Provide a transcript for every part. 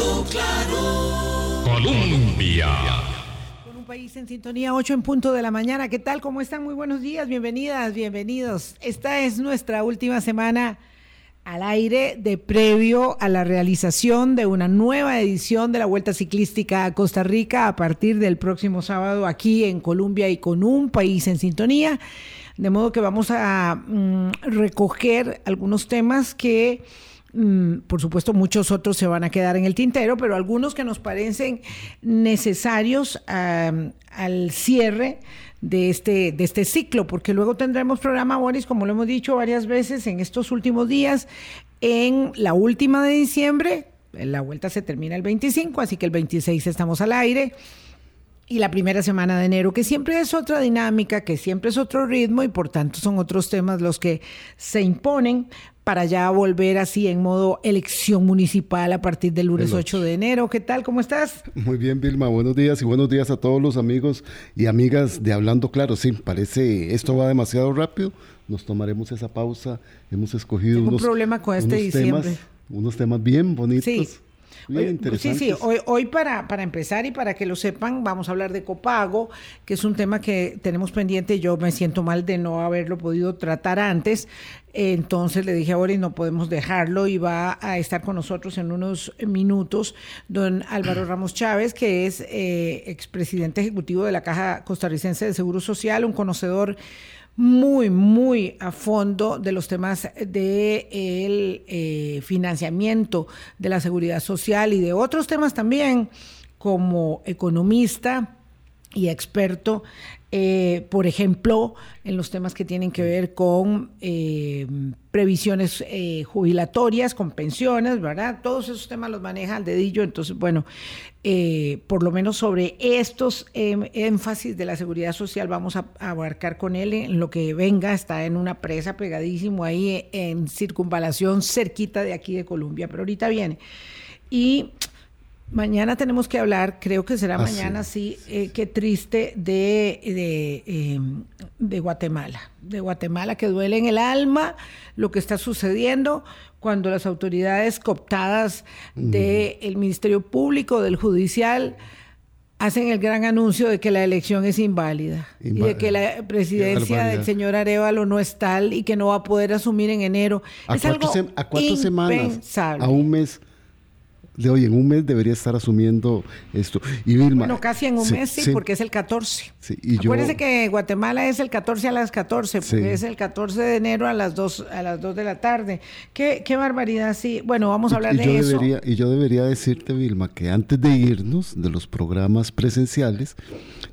Hablando claro. Colombia. Con un país en sintonía, 8 en punto de la mañana. ¿Qué tal? ¿Cómo están? Muy buenos días, bienvenidas, bienvenidos. Esta es nuestra última semana al aire de previo a la realización de una nueva edición de la Vuelta Ciclística a Costa Rica a partir del próximo sábado aquí en Colombia y con un país en sintonía. De modo que vamos a mm, recoger algunos temas que por supuesto, muchos otros se van a quedar en el tintero, pero algunos que nos parecen necesarios al cierre de este, de este ciclo, porque luego tendremos programa, Boris, como lo hemos dicho varias veces en estos últimos días, en la última de diciembre, la vuelta se termina el 25, así que el 26 estamos al aire, y la primera semana de enero, que siempre es otra dinámica, que siempre es otro ritmo y por tanto son otros temas los que se imponen para ya volver así en modo elección municipal a partir del lunes 8 de enero. ¿Qué tal? ¿Cómo estás? Muy bien, Vilma. Buenos días y buenos días a todos los amigos y amigas de Hablando Claro. Sí, parece esto va demasiado rápido. Nos tomaremos esa pausa. Hemos escogido Tengo unos, un problema con este diciembre. temas, unos temas bien bonitos. Sí. Bien sí, sí, hoy, hoy para, para empezar y para que lo sepan, vamos a hablar de copago, que es un tema que tenemos pendiente. Yo me siento mal de no haberlo podido tratar antes. Entonces le dije a Boris, no podemos dejarlo y va a estar con nosotros en unos minutos don Álvaro Ramos Chávez, que es eh, expresidente ejecutivo de la Caja Costarricense de Seguro Social, un conocedor muy, muy a fondo de los temas de el eh, financiamiento de la seguridad social y de otros temas también como economista y experto, eh, por ejemplo, en los temas que tienen que ver con eh, previsiones eh, jubilatorias, con pensiones, ¿verdad? Todos esos temas los maneja al dedillo, entonces, bueno, por lo menos sobre estos em, énfasis de la seguridad social vamos a, a abarcar con él en lo que venga, está en una presa pegadísimo ahí en circunvalación cerquita de aquí de Colombia, pero ahorita viene. Y Mañana tenemos que hablar, creo que será Ah, mañana, sí, eh, qué triste, de, de, eh, de Guatemala. De Guatemala, que duele en el alma lo que está sucediendo cuando las autoridades cooptadas del Ministerio Público, del Judicial, hacen el gran anuncio de que la elección es inválida y de que la presidencia del señor Arevalo no es tal y que no va a poder asumir en enero. A es algo semanas, a un mes de hoy, en un mes debería estar asumiendo esto. Y Vilma. Bueno, casi en un mes, sí, porque es el 14. Sí, y yo- Acuérdense que Guatemala es el 14 a las 14, porque Sí. es el 14 de enero a las 2, a las 2 de la tarde. Qué, qué barbaridad, sí. Bueno, vamos a hablar y de yo eso. Debería, y yo debería decirte, Vilma, que antes de irnos de los programas presenciales,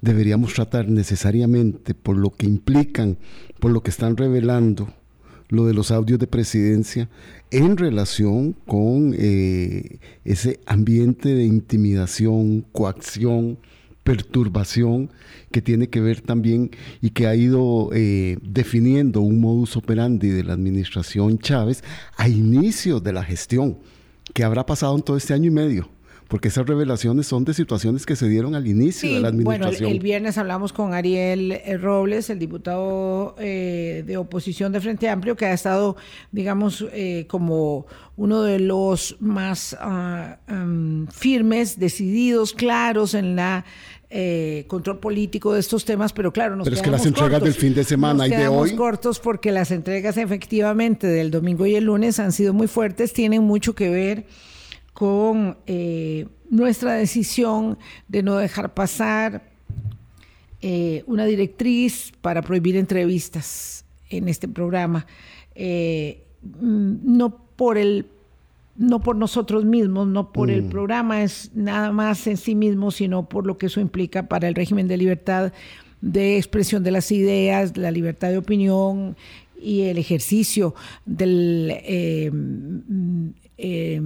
deberíamos tratar necesariamente por lo que implican, por lo que están revelando lo de los audios de presidencia en relación con eh, ese ambiente de intimidación, coacción, perturbación que tiene que ver también y que ha ido eh, definiendo un modus operandi de la administración Chávez a inicio de la gestión, que habrá pasado en todo este año y medio, porque esas revelaciones son de situaciones que se dieron al inicio Sí, de la bueno, el, administración. el viernes hablamos con Ariel eh, Robles, el diputado eh, de oposición de Frente Amplio, que ha estado, digamos, eh, como uno de los más ah, firmes, decididos, claros en la eh, control político de estos temas, pero claro, nos Pero es que las entregas cortos. del fin de semana Nos y de hoy- cortos porque las entregas efectivamente del domingo y el lunes han sido muy fuertes, tienen mucho que ver con eh, nuestra decisión de no dejar pasar eh, una directriz para prohibir entrevistas en este programa, eh, mm, no por el no por nosotros mismos, no por el programa es nada más en sí mismo, sino por lo que eso implica para el régimen de libertad de expresión de las ideas, la libertad de opinión y el ejercicio del eh, mm, eh,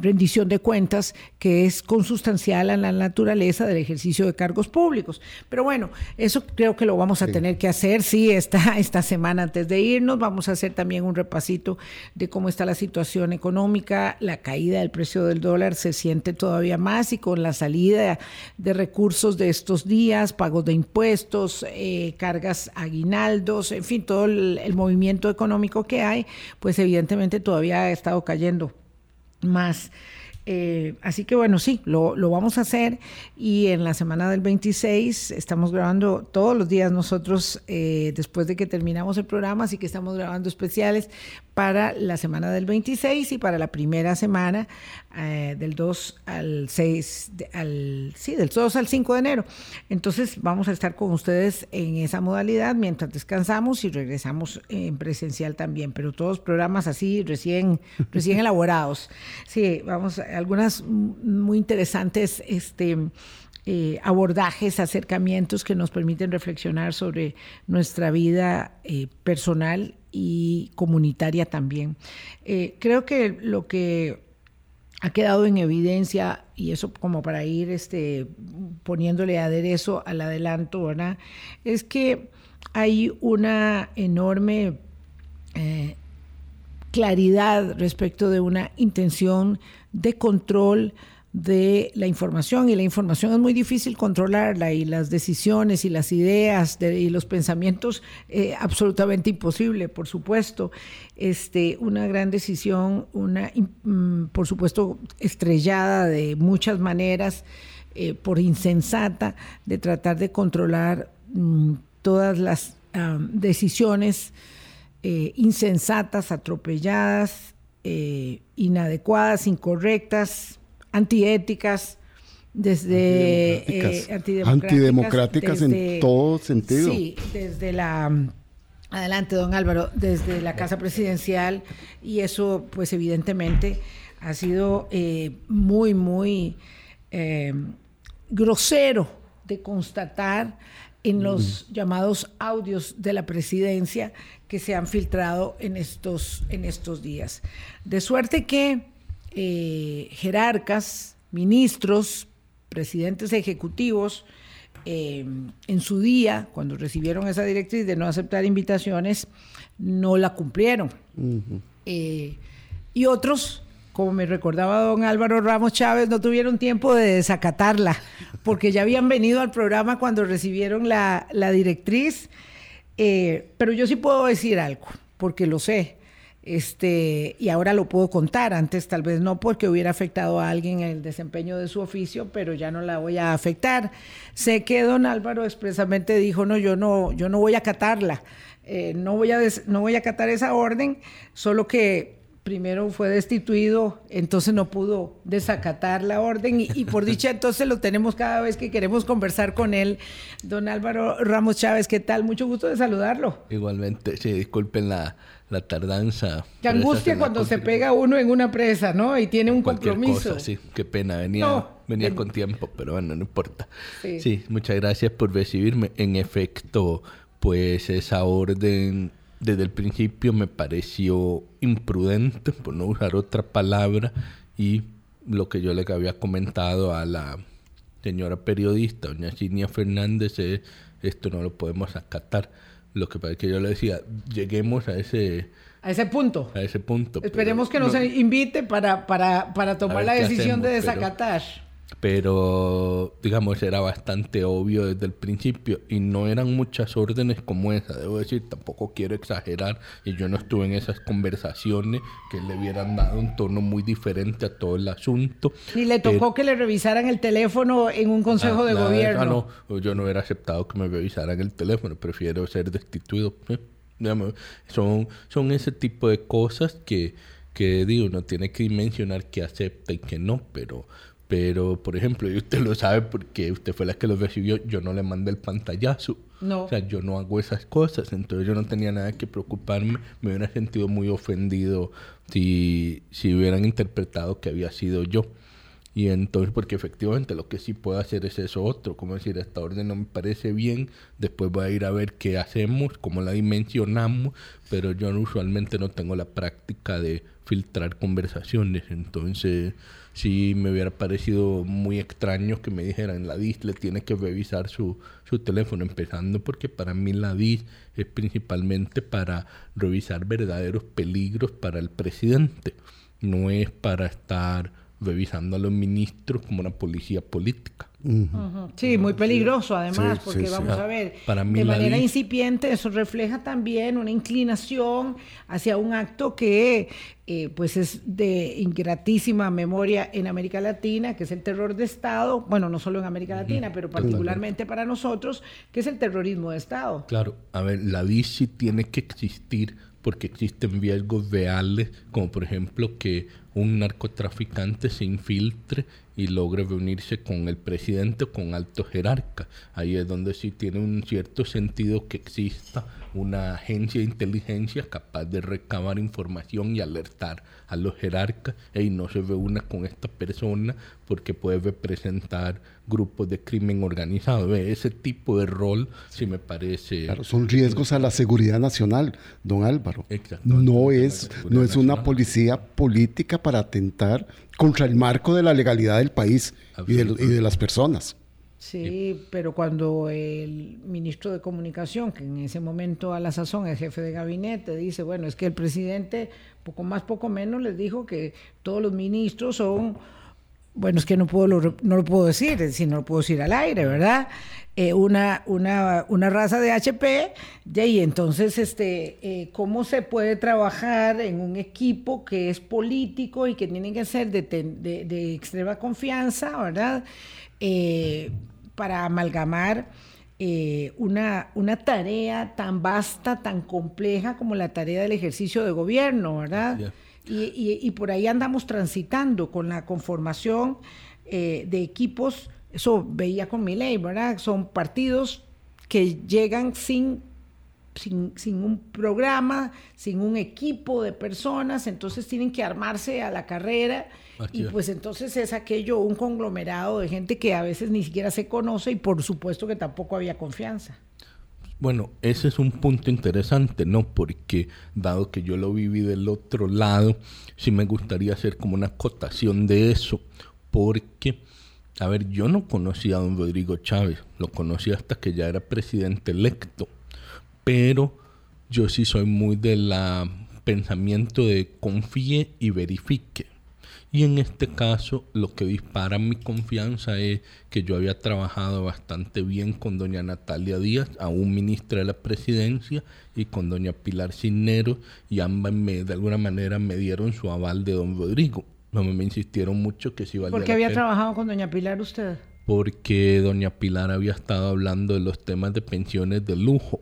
rendición de cuentas que es consustancial a la naturaleza del ejercicio de cargos públicos. Pero bueno, eso creo que lo vamos a tener que hacer, sí, esta, esta semana antes de irnos. Vamos a hacer también un repasito de cómo está la situación económica, la caída del precio del dólar se siente todavía más y con la salida de recursos de estos días, pagos de impuestos, eh, cargas aguinaldos, en fin, todo el, el movimiento económico que hay, pues evidentemente todavía ha estado cayendo más. Eh, así que bueno, sí, lo, lo, vamos a hacer. Y en la semana del 26 estamos grabando todos los días nosotros, eh, después de que terminamos el programa, así que estamos grabando especiales para la semana del 26 y para la primera semana eh, del 2 al 6, al, sí, del 2 al 5 de enero. Entonces vamos a estar con ustedes en esa modalidad mientras descansamos y regresamos en presencial también, pero todos programas así recién, recién elaborados. Sí, vamos, algunas muy interesantes este, eh, abordajes, acercamientos que nos permiten reflexionar sobre nuestra vida eh, personal y comunitaria también. Eh, creo que lo que ha quedado en evidencia, y eso como para ir este, poniéndole aderezo al adelanto, ¿verdad? Es que hay una enorme eh, claridad respecto de una intención de control de la información y la información es muy difícil controlarla y las decisiones y las ideas y los pensamientos eh, absolutamente imposible, por supuesto. Este, una gran decisión, una, mm, por supuesto, estrellada de muchas maneras, eh, por insensata, de tratar de controlar mm, todas las decisiones eh, insensatas, atropelladas, inadecuadas, incorrectas, antiéticas, desde antidemocráticas, eh, en todo sentido. Sí, desde la adelante, don Álvaro, desde la casa presidencial y eso, pues evidentemente ha sido eh, muy, muy eh, grosero de constatar en los llamados audios de la presidencia que se han filtrado en estos, en estos días. De suerte que eh, jerarcas, ministros, presidentes ejecutivos, eh, en su día, cuando recibieron esa directriz de no aceptar invitaciones, no la cumplieron. Eh, y otros, como me recordaba don Álvaro Ramos Chávez, no tuvieron tiempo de desacatarla, porque ya habían venido al programa cuando recibieron la, la directriz. pero yo sí puedo decir algo, porque lo sé. Este, y ahora lo puedo contar, antes tal vez no porque hubiera afectado a alguien en el desempeño de su oficio, pero ya no la voy a afectar. Sé que don Álvaro expresamente dijo, no, yo no, yo no voy a acatarla, eh, no, voy a no voy a acatar esa orden, solo que primero fue destituido, entonces no pudo desacatar la orden y, por dicha entonces lo tenemos cada vez que queremos conversar con él. Don Álvaro Ramos Chávez, ¿qué tal? Mucho gusto de saludarlo. Igualmente, sí, disculpen la, la tardanza. Qué angustia cuando se pega uno en una presa, ¿no? Y tiene un compromiso. sí, qué pena, venía, venía con tiempo, pero bueno, no importa. Sí. sí, muchas gracias por recibirme. En efecto, pues esa orden desde el principio me pareció imprudente, por no usar otra palabra, y lo que yo le había comentado a la señora periodista, doña Cinia Fernández, es esto no lo podemos acatar. Lo que pasa es que yo le decía, lleguemos a ese... A ese punto. A ese punto. Esperemos que nos invite para, para, para tomar la decisión de desacatar pero digamos era bastante obvio desde el principio y no eran muchas órdenes como esa, debo decir, tampoco quiero exagerar y yo no estuve en esas conversaciones que le hubieran dado un tono muy diferente a todo el asunto. ¿Y le tocó que le revisaran el teléfono en un consejo de gobierno? no, yo no hubiera aceptado que me revisaran el teléfono, prefiero ser destituido. ¿eh? son, son ese tipo de cosas que, que digo, uno tiene que mencionar que acepta y que no, pero pero, por ejemplo, y usted lo sabe porque usted fue la que lo recibió, yo no le mandé el pantallazo. No. O sea, yo no hago esas cosas, entonces yo no tenía nada que preocuparme. Me hubiera sentido muy ofendido si, si hubieran interpretado que había sido yo. Y entonces, porque efectivamente lo que sí puedo hacer es eso otro, como decir, esta orden no me parece bien, después voy a ir a ver qué hacemos, cómo la dimensionamos, pero yo usualmente no tengo la práctica de filtrar conversaciones, entonces sí me hubiera parecido muy extraño que me dijeran la DIS le tiene que revisar su, su teléfono, empezando porque para mí la DIS es principalmente para revisar verdaderos peligros para el presidente, no es para estar revisando a los ministros como una policía política. Sí, muy peligroso además, Sí, porque sí, sí. vamos a ver, Para mí de la manera ley- incipiente eso refleja también una inclinación hacia un acto que eh, pues es de ingratísima memoria en América Latina, que es el terror de Estado, bueno, no solo en América Latina, pero particularmente para nosotros, que es el terrorismo de Estado. Claro, a ver, la DICI tiene que existir porque existen riesgos reales, como por ejemplo que un narcotraficante se infiltre y logre reunirse con el presidente o con altos jerarcas. Ahí es donde sí tiene un cierto sentido que exista una agencia de inteligencia capaz de recabar información y alertar a los jerarcas y no se reúna con esta persona porque puede representar grupos de crimen organizado. Ese tipo de rol sí me parece... Claro, son riesgos a la seguridad nacional, don Álvaro. Exacto. No es, no es una nacional. policía política para atentar contra el marco de la legalidad del país y de, y de las personas. Sí, pero cuando el ministro de Comunicación, que en ese momento a la sazón es jefe de gabinete, dice, bueno, es que el presidente, poco más, poco menos, les dijo que todos los ministros son, bueno, es que no puedo lo, no lo puedo decir, es decir, no lo puedo decir al aire, ¿verdad? Eh, una, una, una raza de HP, de ahí entonces, este, eh, ¿cómo se puede trabajar en un equipo que es político y que tiene que ser de, ten- de- de extrema confianza, ¿verdad? Eh, para amalgamar eh, una, una tarea tan vasta, tan compleja como la tarea del ejercicio de gobierno, ¿verdad? Y- y por ahí andamos transitando con la conformación eh, de equipos, eso veía con mi ley, ¿verdad? Son partidos que llegan sin, sin, sin un programa, sin un equipo de personas, entonces tienen que armarse a la carrera y es. pues entonces es aquello, un conglomerado de gente que a veces ni siquiera se conoce y por supuesto que tampoco había confianza. Bueno, ese es un punto interesante, ¿no? Porque dado que yo lo viví del otro lado, sí me gustaría hacer como una acotación de eso, porque, a ver, yo no conocía a don Rodrigo Chávez, lo conocí hasta que ya era presidente electo, pero yo sí soy muy del pensamiento de confíe y verifique. Y en este caso, lo que dispara mi confianza es que yo había trabajado bastante bien con doña Natalia Díaz, aún ministra de la presidencia, y con doña Pilar Cisneros, y ambas me, de alguna manera me dieron su aval de don Rodrigo. No me insistieron mucho que si valía ¿Por qué había pena trabajado con doña Pilar usted? Porque doña Pilar había estado hablando de los temas de pensiones de lujo.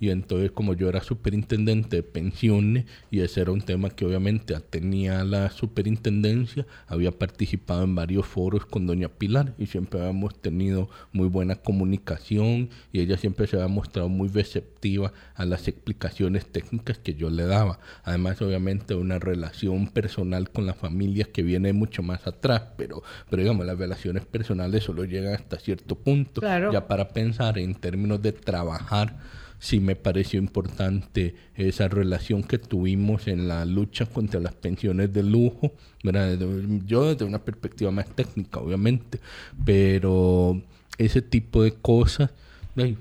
Y entonces como yo era superintendente de pensiones y ese era un tema que obviamente tenía la superintendencia, había participado en varios foros con doña Pilar y siempre habíamos tenido muy buena comunicación y ella siempre se había mostrado muy receptiva a las explicaciones técnicas que yo le daba. Además obviamente una relación personal con la familia que viene mucho más atrás, pero, pero digamos las relaciones personales solo llegan hasta cierto punto. Claro. Ya para pensar en términos de trabajar, sí me pareció importante esa relación que tuvimos en la lucha contra las pensiones de lujo, ¿verdad? Yo desde una perspectiva más técnica, obviamente, pero ese tipo de cosas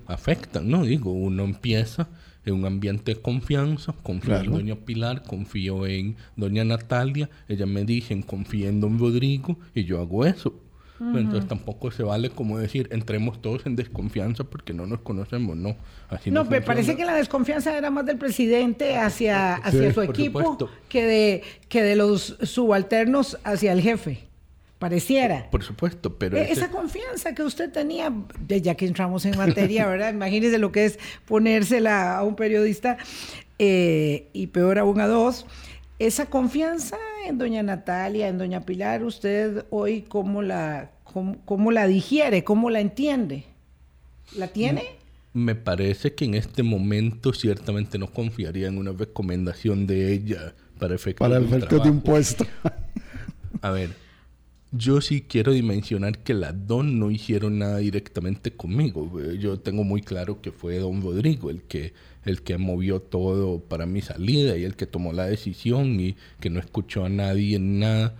afectan, ¿no? Digo, uno empieza en un ambiente de confianza, confío en doña Pilar, confío en doña Natalia, ella me dicen confío en don Rodrigo y yo hago eso. Entonces tampoco se vale como decir entremos todos en desconfianza porque no nos conocemos, no. Así No, no, me parece que la desconfianza era más del presidente hacia, hacia su equipo supuesto. que de, que de los subalternos hacia el jefe. Pareciera. Por supuesto, pero E- ese- Esa confianza que usted tenía, ya que entramos en materia, ¿verdad? Imagínese lo que es ponérsela a un periodista eh, y peor aún a dos. Esa confianza en doña Natalia, en doña Pilar, usted hoy cómo la, cómo, cómo la digiere, cómo la entiende. ¿La tiene? me parece que en este momento ciertamente no confiaría en una recomendación de ella para efectos Para de el un efecto de un trabajo. puesto. A ver, yo sí quiero dimensionar que las dos no hicieron nada directamente conmigo. Eh, Yo tengo muy claro que fue don Rodrigo el que, el que movió todo para mi salida y el que tomó la decisión y que no escuchó a nadie en nada.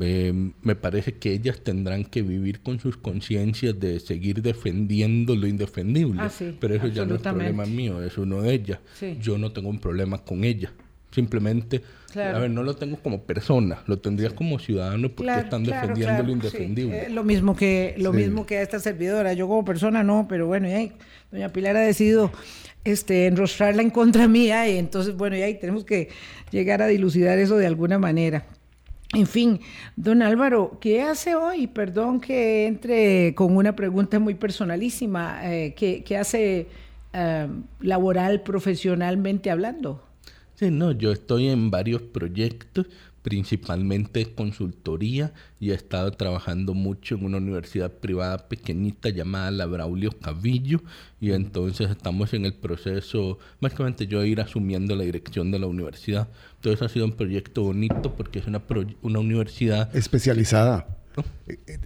Eh, me parece que ellas tendrán que vivir con sus conciencias de seguir defendiendo lo indefendible. Ah, sí, Pero eso ya no es problema mío, es uno de ellas. Sí. Yo no tengo un problema con ella. Simplemente, Claro. a ver, no lo tengo como persona, lo tendría como ciudadano porque Claro, están claro, defendiendo claro, lo sí. indefendible. Eh, lo mismo que lo Sí. mismo que a esta servidora. Yo como persona no, pero bueno, y ahí, doña Pilar ha decidido este enrostrarla en contra mía y entonces bueno, y ahí tenemos que llegar a dilucidar eso de alguna manera. En fin, don Álvaro, ¿qué hace hoy? Perdón que entre con una pregunta muy personalísima. eh, ¿qué, qué hace eh, laboral, profesionalmente hablando? Sí, no, yo estoy en varios proyectos, principalmente consultoría, y he estado trabajando mucho en una universidad privada pequeñita llamada la Braulio Cavillo, y entonces estamos en el proceso, básicamente yo ir asumiendo la dirección de la universidad. Entonces ha sido un proyecto bonito porque es una, pro- una universidad Especializada. ¿no?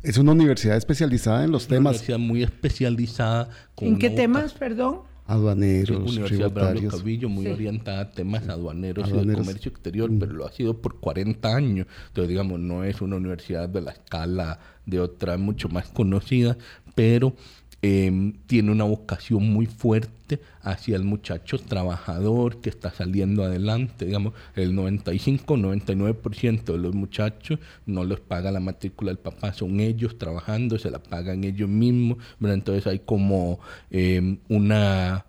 Es una universidad especializada en los una temas universidad muy especializada. con ¿En una qué temas, perdón? Sí, aduaneros, Universidad tributarios. Cabillo, muy Sí. orientada a temas aduaneros, y de comercio exterior, pero lo ha sido por 40 años. Entonces, digamos, no es una universidad de la escala de otra mucho más conocida, pero eh, tiene una vocación muy fuerte hacia el muchacho trabajador que está saliendo adelante. Digamos, el 95-99% de los muchachos no los paga la matrícula del papá, son ellos trabajando, se la pagan ellos mismos. ¿verdad? Entonces hay como eh, una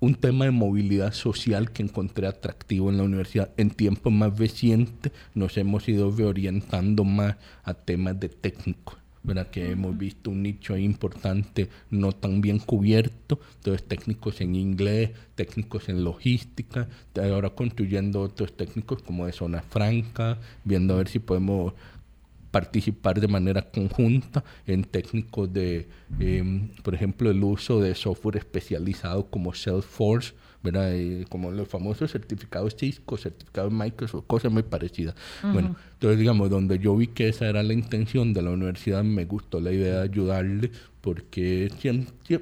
un tema de movilidad social que encontré atractivo en la universidad. En tiempos más recientes nos hemos ido reorientando más a temas de técnicos. ¿Verdad? que hemos visto un nicho ahí importante no tan bien cubierto, entonces técnicos en inglés, técnicos en logística, ahora construyendo otros técnicos como de zona franca, viendo a ver si podemos participar de manera conjunta en técnicos de, eh, por ejemplo, el uso de software especializado como Salesforce, ¿verdad? Eh, como los famosos certificados Cisco, certificados Microsoft, cosas muy parecidas. Bueno, entonces digamos, donde yo vi que esa era la intención de la universidad, me gustó la idea de ayudarle porque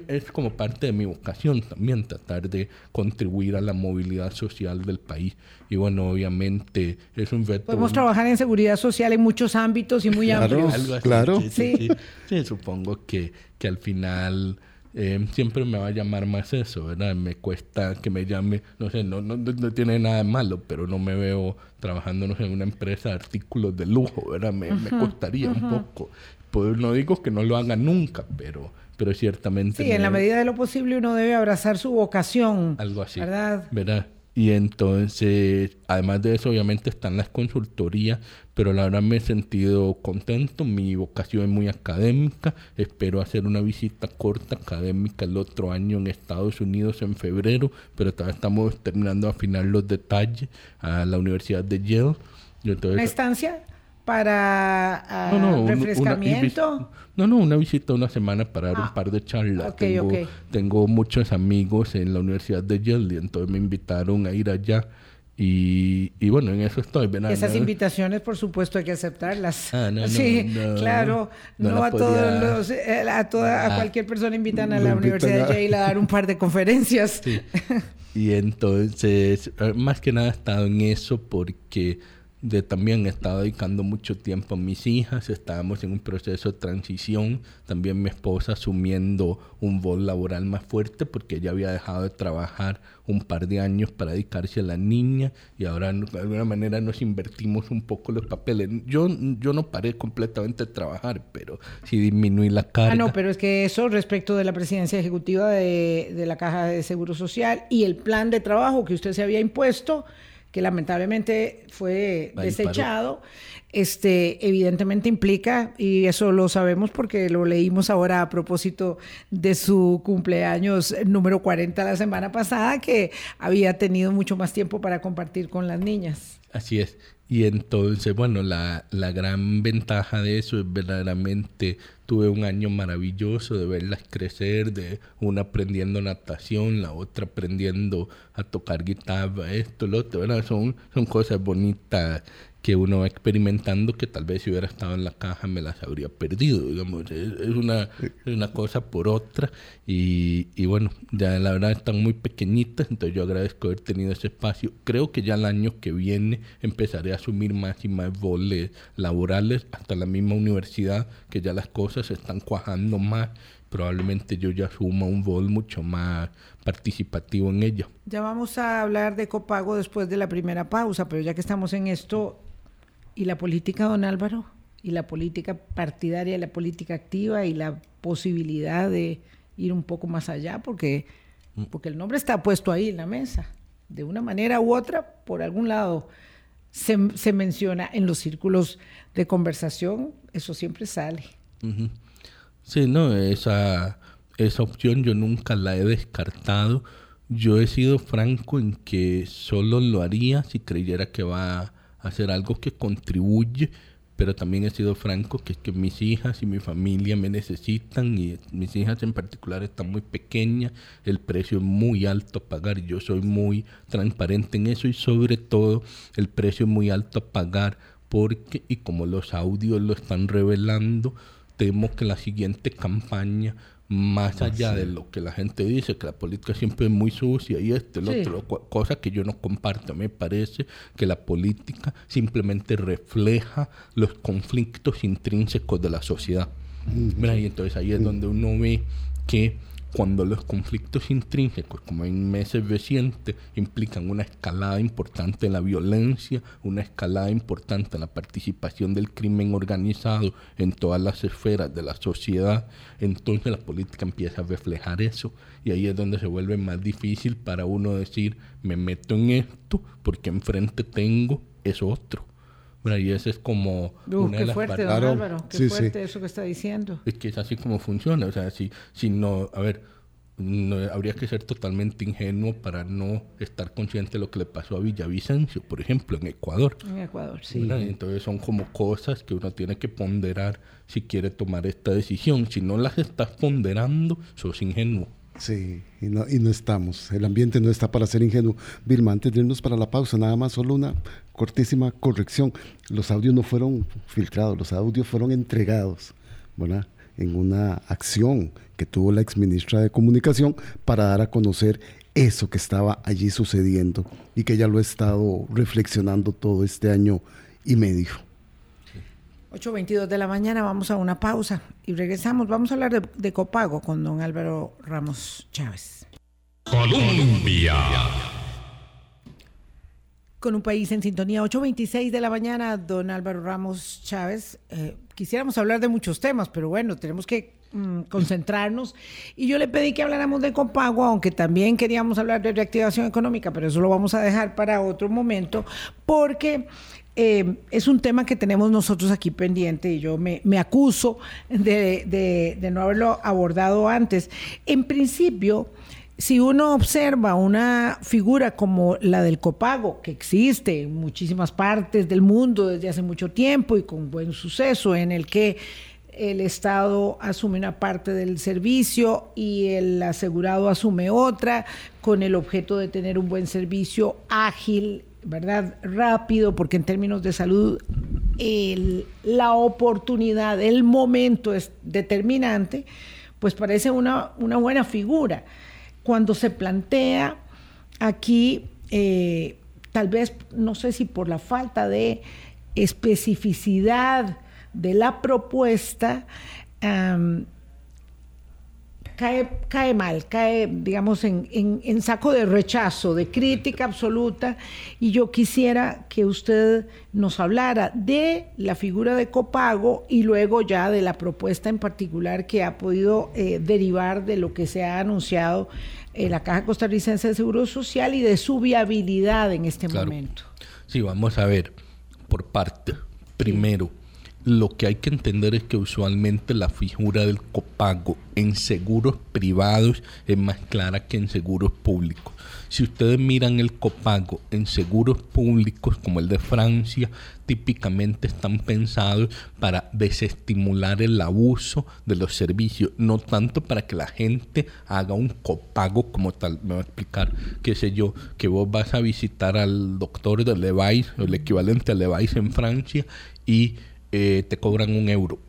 es como parte de mi vocación también tratar de contribuir a la movilidad social del país. Y bueno, obviamente es un reto. Podemos trabajar en seguridad social en muchos ámbitos y muy Claro. amplios. Algo así, claro. Sí, sí, Sí. sí. Sí, supongo que, que al final eh, siempre me va a llamar más eso, ¿verdad? Me cuesta que me llame, no sé, no, no, no- tiene nada de malo, pero no me veo trabajando no sé, en una empresa de artículos de lujo, ¿verdad? Me, me costaría un poco. Pues no digo que no lo haga nunca, pero, pero ciertamente... Sí, en la medida de lo posible uno debe abrazar su vocación. algo así. ¿Verdad? ¿Verdad? Y entonces, además de eso, obviamente están las consultorías, pero la verdad me he sentido contento. Mi vocación es muy académica. Espero hacer una visita corta académica el otro año en Estados Unidos en febrero, pero todavía estamos terminando de afinar los detalles a la Universidad de Yale. Entonces, ¿Una estancia para ah, no, no, un- una- refrescamiento? no, no, una visita una semana para dar Ah, un par de charlas. tengo, tengo muchos amigos en la Universidad de Yale, entonces me invitaron a ir allá. Y, y bueno, en eso estoy. Esas invitaciones, por supuesto, hay que aceptarlas. Ah, no, sí, claro. no a todos los, eh, a toda, a Ah. cualquier persona invitan a la Universidad de Yale a dar un par de conferencias. Sí. Y entonces, eh, más que nada he estado en eso porque de, también he estado dedicando mucho tiempo a mis hijas, estábamos en un proceso de transición, también mi esposa asumiendo un rol laboral más fuerte porque ella había dejado de trabajar un par de años para dedicarse a la niña y ahora de alguna manera nos invertimos un poco los papeles. Yo, yo no paré completamente de trabajar, pero sí disminuí la carga. Ah, no, pero es que eso respecto de la presidencia ejecutiva de, de la Caja de Seguro Social y el plan de trabajo que usted se había impuesto, que lamentablemente fue Ahí desechado, este, evidentemente implica, y eso lo sabemos porque lo leímos ahora a propósito de su cumpleaños número 40 la semana pasada, que había tenido mucho más tiempo para compartir con las niñas. Así es. Y entonces, bueno, la, la gran ventaja de eso es verdaderamente tuve un año maravilloso de verlas crecer, de una aprendiendo natación, la otra aprendiendo a tocar guitarra, esto, lo otro, ¿verdad? Son, son cosas bonitas que uno va experimentando que tal vez si hubiera estado en la caja me las habría perdido, digamos. Es, es una, es una cosa por otra y, y bueno, ya la verdad están muy pequeñitas, entonces yo agradezco haber tenido ese espacio. Creo que ya el año que viene empezaré a asumir más y más roles laborales hasta la misma universidad, que ya las cosas se están cuajando más probablemente yo ya asuma un rol mucho más participativo en ella. Ya vamos a hablar de copago después de la primera pausa, pero ya que estamos en esto, ¿y la política, don Álvaro? ¿Y la política partidaria, la política activa y la posibilidad de ir un poco más allá? Porque, mm. porque el nombre está puesto ahí en la mesa. De una manera u otra, por algún lado, se, se menciona en los círculos de conversación, eso siempre sale. Sí, no, esa, esa opción yo nunca la he descartado. Yo he sido franco en que solo lo haría si creyera que va a hacer algo que contribuye, pero también he sido franco que, que mis hijas y mi familia me necesitan y mis hijas en particular están muy pequeñas, el precio es muy alto a pagar yo soy muy transparente en eso y sobre todo el precio es muy alto a pagar porque, y como los audios lo están revelando, temo que la siguiente campaña, más allá de lo que la gente dice, que la política siempre es muy sucia y esto, lo otro, cosa que yo no comparto, me parece que la política simplemente refleja los conflictos intrínsecos de la sociedad. Y entonces ahí es donde uno ve que cuando los conflictos intrínsecos, como en meses recientes, implican una escalada importante en la violencia, una escalada importante en la participación del crimen organizado en todas las esferas de la sociedad, entonces la política empieza a reflejar eso y ahí es donde se vuelve más difícil para uno decir, me meto en esto porque enfrente tengo eso otro. Bueno, y eso es como una qué de las fuerte, don Álvaro, qué fuerte eso que está diciendo. Es que es así como funciona. O sea, si, si no, a ver, no, habría que ser totalmente ingenuo para no estar consciente de lo que le pasó a Villavicencio, por ejemplo, en Ecuador. En Ecuador, sí. Entonces son como cosas que uno tiene que ponderar si quiere tomar esta decisión. Si no las estás ponderando, sos ingenuo. Sí, y no, y no estamos. El ambiente no está para ser ingenuo. Vilma, antes de irnos para la pausa, nada más solo una cortísima corrección. Los audios no fueron filtrados, los audios fueron entregados, ¿verdad? En una acción que tuvo la exministra de Comunicación para dar a conocer eso que estaba allí sucediendo y que ya lo he estado reflexionando todo este año y medio. 8.22 de la mañana, vamos a una pausa y regresamos. Vamos a hablar de, copago con don Álvaro Ramos Chávez. Colombia. Con un país en sintonía, 8.26 de la mañana, don Álvaro Ramos Chávez. Eh, quisiéramos hablar de muchos temas, pero bueno, tenemos que mm, concentrarnos. Y yo le pedí que habláramos de copago, aunque también queríamos hablar de reactivación económica, pero eso lo vamos a dejar para otro momento, porque eh, es un tema que tenemos nosotros aquí pendiente y yo me, acuso de, no haberlo abordado antes. En principio, si uno observa una figura como la del copago, que existe en muchísimas partes del mundo desde hace mucho tiempo y con buen suceso, en el que el Estado asume una parte del servicio y el asegurado asume otra, con el objeto de tener un buen servicio ágil, ¿verdad? Rápido, porque en términos de salud la oportunidad, el momento es determinante, pues parece una, una buena figura. Cuando se plantea aquí, eh, tal vez, no sé si por la falta de especificidad de la propuesta, cae, mal, cae, digamos, en, saco de rechazo, de crítica absoluta. Y yo quisiera que usted nos hablara de la figura de copago y luego ya de la propuesta en particular que ha podido eh, derivar de lo que se ha anunciado en la Caja Costarricense de Seguro Social y de su viabilidad en este momento. Sí, vamos a ver por parte. Primero, lo que hay que entender es que usualmente la figura del copago en seguros privados es más clara que en seguros públicos. Si ustedes miran el copago en seguros públicos como el de Francia, típicamente están pensados para desestimular el abuso de los servicios, no tanto para que la gente haga un copago como tal. Me voy a explicar, qué sé yo, que vos vas a visitar al doctor de Levi's, el equivalente a Levi's en Francia, y eh, te cobran un euro.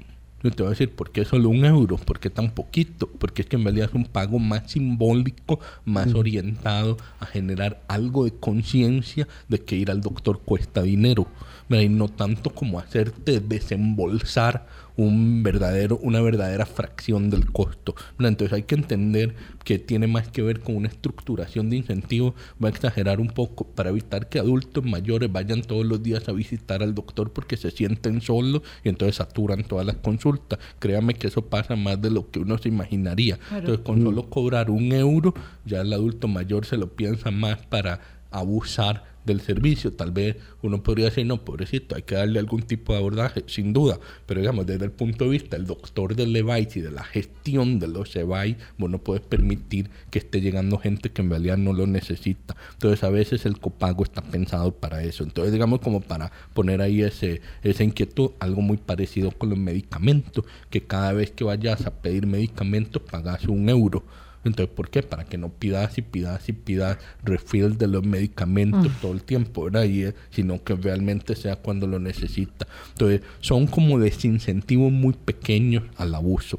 Yo te voy a decir, ¿por qué solo un euro? ¿Por qué tan poquito? Porque es que en realidad es un pago más simbólico, más orientado a generar algo de conciencia de que ir al doctor cuesta dinero. y no tanto como hacerte desembolsar un verdadero, una verdadera fracción del costo. Entonces hay que entender que tiene más que ver con una estructuración de incentivos. Voy a exagerar un poco para evitar que adultos mayores vayan todos los días a visitar al doctor porque se sienten solos y entonces saturan todas las consultas. Créame que eso pasa más de lo que uno se imaginaría. Entonces con solo cobrar un euro, ya el adulto mayor se lo piensa más para abusar del servicio. Tal vez uno podría decir, no, pobrecito, hay que darle algún tipo de abordaje, sin duda, pero digamos, desde el punto de vista del doctor del Levite y de la gestión de los EVAI, vos no puedes permitir que esté llegando gente que en realidad no lo necesita. Entonces, a veces el copago está pensado para eso. Entonces, digamos, como para poner ahí ese, esa inquietud, algo muy parecido con los medicamentos, que cada vez que vayas a pedir medicamentos pagas un euro entonces, ¿por qué? Para que no pidas y pidas y pidas refill de los medicamentos mm. todo el tiempo, ¿verdad? Y, sino que realmente sea cuando lo necesita. Entonces, son como desincentivos muy pequeños al abuso.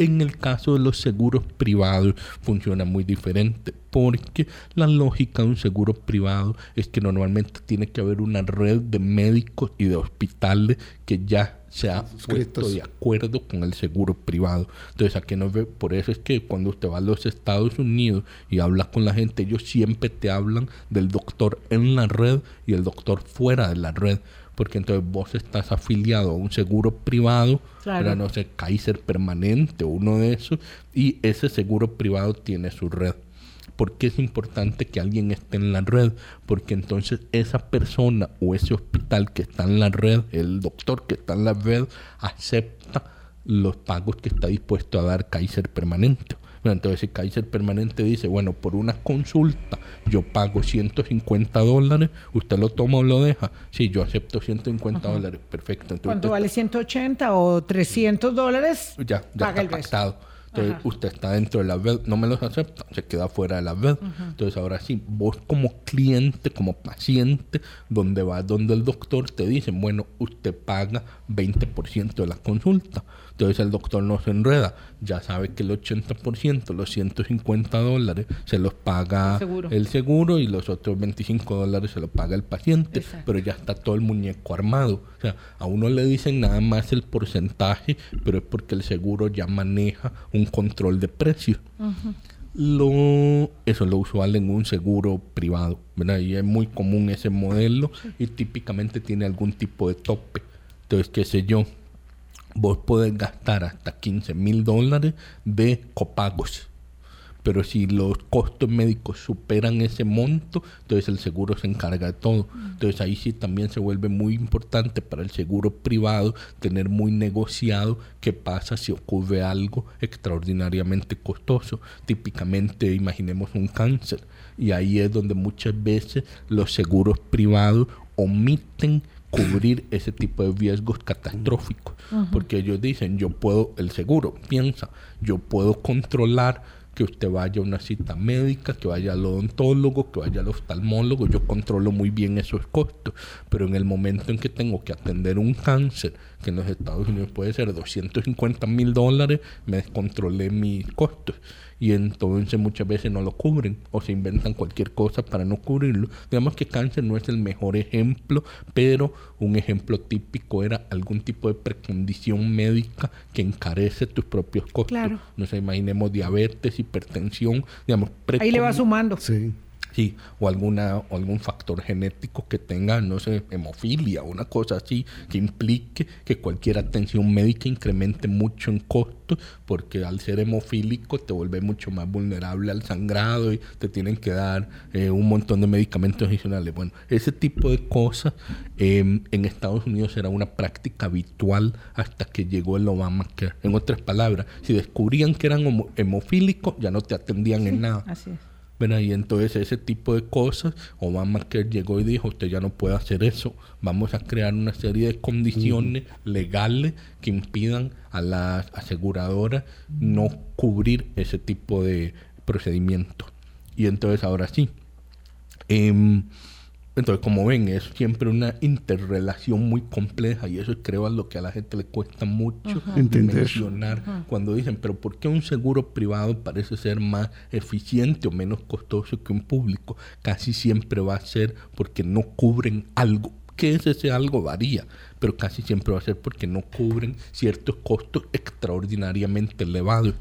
En el caso de los seguros privados funciona muy diferente porque la lógica de un seguro privado es que normalmente tiene que haber una red de médicos y de hospitales que ya se ha puesto de acuerdo con el seguro privado. Entonces, aquí no ve, por eso es que cuando usted va a los Estados Unidos y habla con la gente, ellos siempre te hablan del doctor en la red y el doctor fuera de la red porque entonces vos estás afiliado a un seguro privado, para no sé, Kaiser permanente o uno de esos, y ese seguro privado tiene su red. ¿Por qué es importante que alguien esté en la red? Porque entonces esa persona o ese hospital que está en la red, el doctor que está en la red, acepta los pagos que está dispuesto a dar Kaiser permanente. Bueno, entonces si Kaiser Permanente dice, bueno, por una consulta yo pago 150 dólares, ¿usted lo toma o lo deja? Sí, yo acepto 150 dólares, perfecto. Entonces, ¿Cuánto vale 180 o 300 dólares? Ya, ya está pactado. Entonces usted está dentro de la red, no me los acepta, se queda fuera de la red. Entonces ahora sí, vos como cliente, como paciente, donde va donde el doctor te dice, bueno, usted paga 20% de la consulta. Entonces el doctor no se enreda, ya sabe que el 80%, los 150 dólares, se los paga el seguro, y los otros 25 dólares se los paga el paciente, pero ya está todo el muñeco armado. O sea, a uno le dicen nada más el porcentaje, pero es porque el seguro ya maneja un control de precios. Lo, eso es lo usual en un seguro privado, ¿verdad? Y es muy común ese modelo y típicamente tiene algún tipo de tope. Entonces, qué sé yo, vos podés gastar hasta 15 mil dólares de copagos. Pero si los costos médicos superan ese monto, entonces el seguro se encarga de todo. Entonces ahí sí también se vuelve muy importante para el seguro privado tener muy negociado qué pasa si ocurre algo extraordinariamente costoso. Típicamente imaginemos un cáncer. Y ahí es donde muchas veces los seguros privados omiten cubrir ese tipo de riesgos catastróficos. Porque ellos dicen, yo puedo, el seguro piensa, yo puedo controlar que usted vaya a una cita médica, que vaya al odontólogo, que vaya al oftalmólogo, yo controlo muy bien esos costos, pero en el momento en que tengo que atender un cáncer, que en los Estados Unidos puede ser 250 mil dólares, me descontrolé mis costos y entonces muchas veces no lo cubren o se inventan cualquier cosa para no cubrirlo. Digamos que cáncer no es el mejor ejemplo, pero un ejemplo típico era algún tipo de precondición médica que encarece tus propios costos. No sé, imaginemos diabetes, hipertensión, digamos. Ahí le va sumando. Sí. Sí, o alguna o algún factor genético que tenga, no sé, hemofilia una cosa así que implique que cualquier atención médica incremente mucho en costo, porque al ser hemofílico te vuelve mucho más vulnerable al sangrado y te tienen que dar eh, un montón de medicamentos adicionales. Bueno, ese tipo de cosas em, en Estados Unidos era una práctica habitual hasta que llegó el Obamacare. En otras palabras, si descubrían que eran hemofílicos, ya no te atendían en nada. Así es. Y entonces ese tipo de cosas, Obama que llegó y dijo, usted ya no puede hacer eso, vamos a crear una serie de condiciones legales que impidan a las aseguradoras no cubrir ese tipo de procedimientos. Y entonces ahora sí. Eh, entonces, como ven, es siempre una interrelación muy compleja y eso creo a lo que a la gente le cuesta mucho mencionar cuando dicen, pero ¿por qué un seguro privado parece ser más eficiente o menos costoso que un público? Casi siempre va a ser porque no cubren algo que ese sea algo varía, pero casi siempre va a ser porque no cubren ciertos costos extraordinariamente elevados.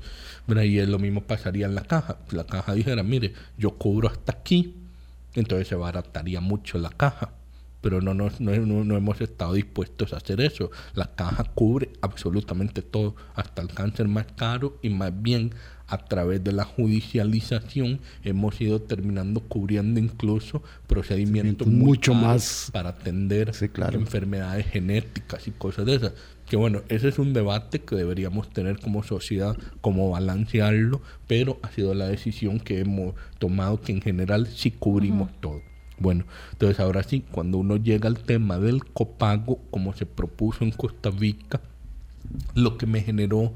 Y lo mismo pasaría en la caja. Si la caja dijera, mire, yo cubro hasta aquí, entonces se barataría mucho la caja pero no, no, no, hemos estado dispuestos a hacer eso. La caja cubre absolutamente todo, hasta el cáncer más caro y más bien a través de la judicialización hemos ido terminando cubriendo incluso procedimientos mucho más para atender enfermedades genéticas y cosas de esas. Que bueno, ese es un debate que deberíamos tener como sociedad, como balancearlo, pero ha sido la decisión que hemos tomado que en general sí cubrimos todo. Bueno, entonces ahora sí, cuando uno llega al tema del copago, como se propuso en Costa Rica, lo que me generó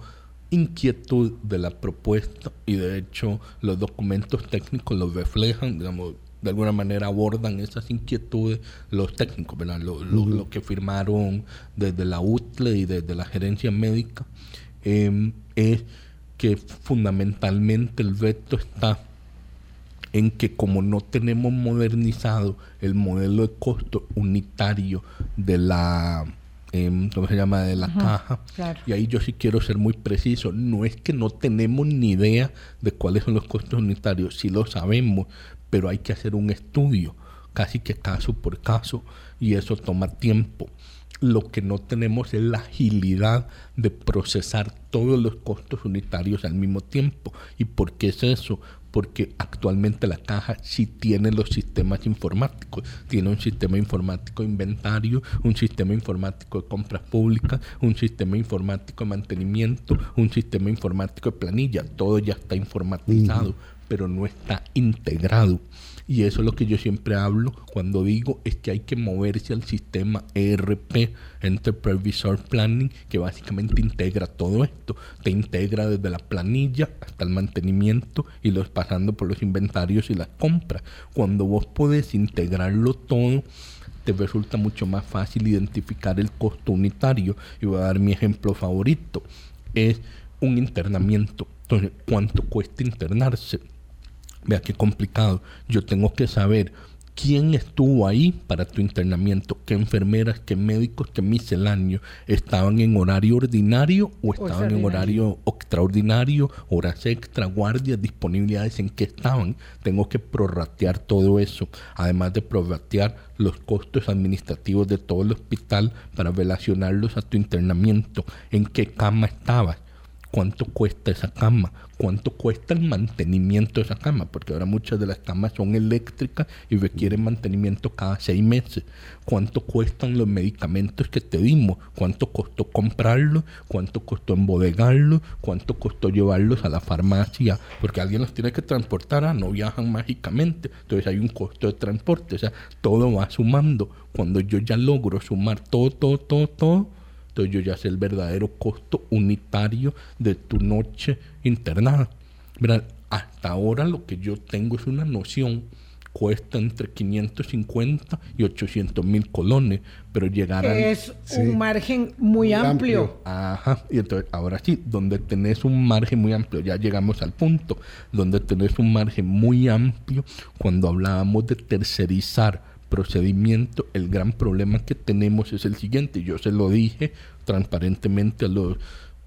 inquietud de la propuesta y de hecho los documentos técnicos lo reflejan, digamos, de alguna manera abordan esas inquietudes los técnicos, ¿verdad? Lo, que firmaron desde la UTLE y desde la gerencia médica, em, es que fundamentalmente el veto está en que como no tenemos modernizado el modelo de costo unitario de la em, ¿cómo se llama? de la caja. Y ahí yo sí quiero ser muy preciso. No es que no tenemos ni idea de cuáles son los costos unitarios, sí lo sabemos, pero hay que hacer un estudio, casi que caso por caso, y eso toma tiempo. Lo que no tenemos es la agilidad de procesar todos los costos unitarios al mismo tiempo. ¿Y por qué es eso? porque actualmente la caja sí tiene los sistemas informáticos. Tiene un sistema informático de inventario, un sistema informático de compras públicas, un sistema informático de mantenimiento, un sistema informático de planilla. Todo ya está informatizado, pero no está integrado. Y eso es lo que yo siempre hablo cuando digo es que hay que moverse al sistema ERP, Enterprise Planning, que básicamente integra todo esto. Te integra desde la planilla hasta el mantenimiento y los pasando por los inventarios y las compras. Cuando vos podés integrarlo todo, te resulta mucho más fácil identificar el costo unitario. Y voy a dar mi ejemplo favorito. Es un internamiento. Entonces, ¿cuánto cuesta internarse? Vea qué complicado. Yo tengo que saber quién estuvo ahí para tu internamiento, qué enfermeras, qué médicos, qué misceláneos estaban en horario ordinario o estaban en horario extraordinario, horas extra, guardias, disponibilidades, en qué estaban. Tengo que prorratear todo eso, además de prorratear los costos administrativos de todo el hospital para relacionarlos a tu internamiento, en qué cama estabas cuánto cuesta esa cama, cuánto cuesta el mantenimiento de esa cama, porque ahora muchas de las camas son eléctricas y requieren mantenimiento cada seis meses, cuánto cuestan los medicamentos que te dimos, cuánto costó comprarlos, cuánto costó embodegarlos, cuánto costó llevarlos a la farmacia, porque alguien los tiene que transportar, ah, no viajan mágicamente, entonces hay un costo de transporte, o sea, todo va sumando. Cuando yo ya logro sumar todo, todo, todo, todo, entonces yo ya sé el verdadero costo unitario de tu noche internada. hasta ahora lo que yo tengo es una noción cuesta entre 550 y 800 mil colones, pero llegar a... Es un margen muy, amplio. Ajá, y entonces ahora sí, donde tenés un margen muy amplio, ya llegamos al punto, donde tenés un margen muy amplio, cuando hablábamos de tercerizar procedimiento, el gran problema que tenemos es el siguiente. Yo se lo dije transparentemente a los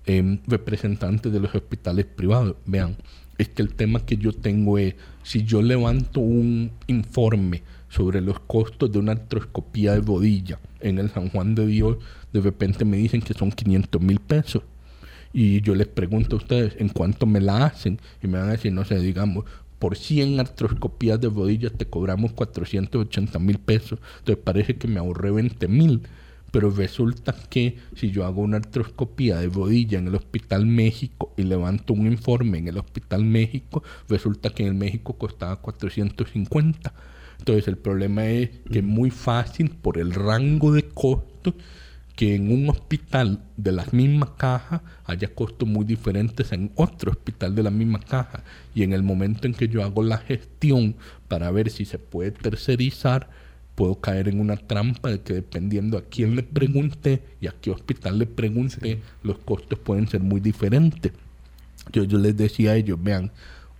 em, representantes de los hospitales privados. Vean, es que el tema que yo tengo es, si yo levanto un informe sobre los costos de una artroscopía de rodilla en el San Juan de Dios, de repente me dicen que son 500 mil pesos. Y yo les pregunto a ustedes, ¿en cuánto me la hacen? Y me van a decir, no sé, digamos, por 100 artroscopías de rodillas te cobramos 480 mil pesos. Entonces parece que me ahorré 20 mil. Pero resulta que si yo hago una artroscopía de rodilla en el Hospital México y levanto un informe en el Hospital México, resulta que en el México costaba 450. Entonces el problema es que es muy fácil por el rango de costos que en un hospital de la misma caja haya costos muy diferentes en otro hospital de la misma caja. Y en el momento en que yo hago la gestión para ver si se puede tercerizar, puedo caer en una trampa de que dependiendo a quién le pregunte y a qué hospital le pregunte, los costos pueden ser muy diferentes. Yo, yo les decía a ellos, vean,